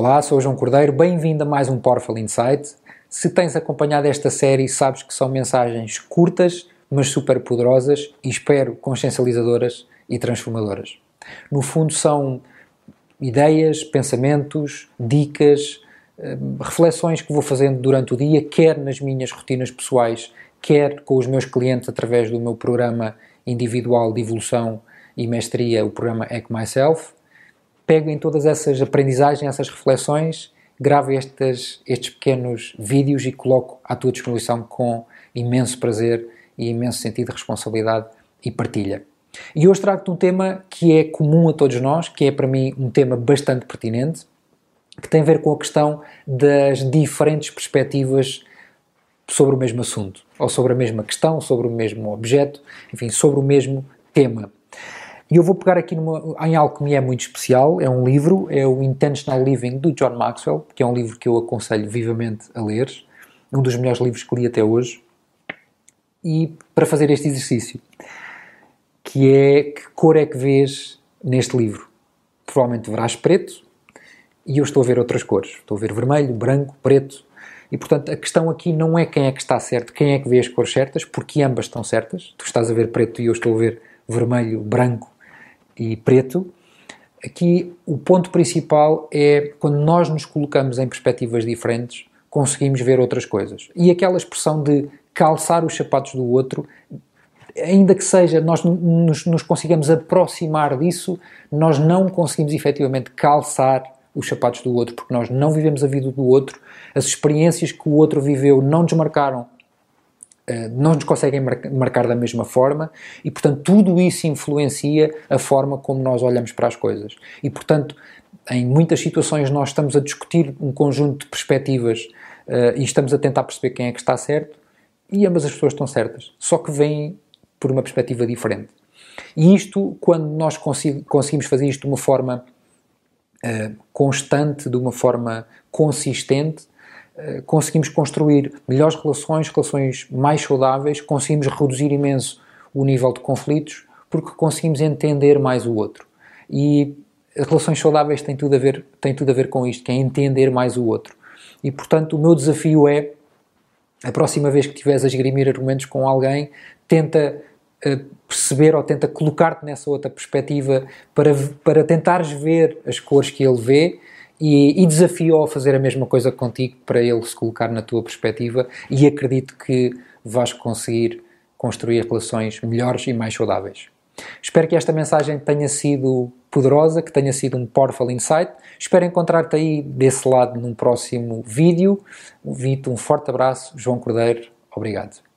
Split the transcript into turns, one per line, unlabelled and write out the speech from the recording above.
Olá, sou o João Cordeiro, bem-vindo a mais um Powerful Insight. Se tens acompanhado esta série, sabes que são mensagens curtas, mas super poderosas e espero consciencializadoras e transformadoras. No fundo, são ideias, pensamentos, dicas, eh, reflexões que vou fazendo durante o dia, quer nas minhas rotinas pessoais, quer com os meus clientes através do meu programa individual de evolução e mestria, o programa Eco Myself. Pego em todas essas aprendizagens, essas reflexões, gravo estes, estes pequenos vídeos e coloco à tua disposição com imenso prazer e imenso sentido de responsabilidade e partilha. E hoje trago-te um tema que é comum a todos nós, que é para mim um tema bastante pertinente, que tem a ver com a questão das diferentes perspectivas sobre o mesmo assunto, ou sobre a mesma questão, sobre o mesmo objeto, enfim, sobre o mesmo tema. E eu vou pegar aqui numa, em algo que me é muito especial, é um livro, é o Intentional Living do John Maxwell, que é um livro que eu aconselho vivamente a ler, um dos melhores livros que li até hoje, e para fazer este exercício, que é que cor é que vês neste livro? Provavelmente verás preto, e eu estou a ver outras cores. Estou a ver vermelho, branco, preto, e portanto a questão aqui não é quem é que está certo, quem é que vê as cores certas, porque ambas estão certas. Tu estás a ver preto e eu estou a ver vermelho, branco e preto. Aqui o ponto principal é quando nós nos colocamos em perspectivas diferentes, conseguimos ver outras coisas. E aquela expressão de calçar os sapatos do outro, ainda que seja nós nos, nos consigamos aproximar disso, nós não conseguimos efetivamente calçar os sapatos do outro, porque nós não vivemos a vida do outro, as experiências que o outro viveu não nos marcaram, eh, não nos conseguem marcar da mesma forma e, portanto, tudo isso influencia a forma como nós olhamos para as coisas. E, portanto, em muitas situações nós estamos a discutir um conjunto de perspectivas uh, e estamos a tentar perceber quem é que está certo e ambas as pessoas estão certas, só que vêm por uma perspectiva diferente. E isto, quando nós conseguimos fazer isto de uma forma uh, constante, de uma forma consistente, conseguimos construir melhores relações, relações mais saudáveis, conseguimos reduzir imenso o nível de conflitos, porque conseguimos entender mais o outro. E as relações saudáveis têm tudo a ver, têm tudo a ver com isto, que é entender mais o outro. E, portanto, o meu desafio é, a próxima vez que estiveres a esgrimir argumentos com alguém, tenta perceber ou tenta colocar-te nessa outra perspectiva para, para tentares ver as cores que ele vê e, e desafio-o a fazer a mesma coisa contigo para ele se colocar na tua perspectiva e acredito que vais conseguir construir relações melhores e mais saudáveis. Espero que esta mensagem tenha sido poderosa, que tenha sido um powerful insight. Espero encontrar-te aí desse lado num próximo vídeo. Um, um forte abraço, João Cordeiro. Obrigado.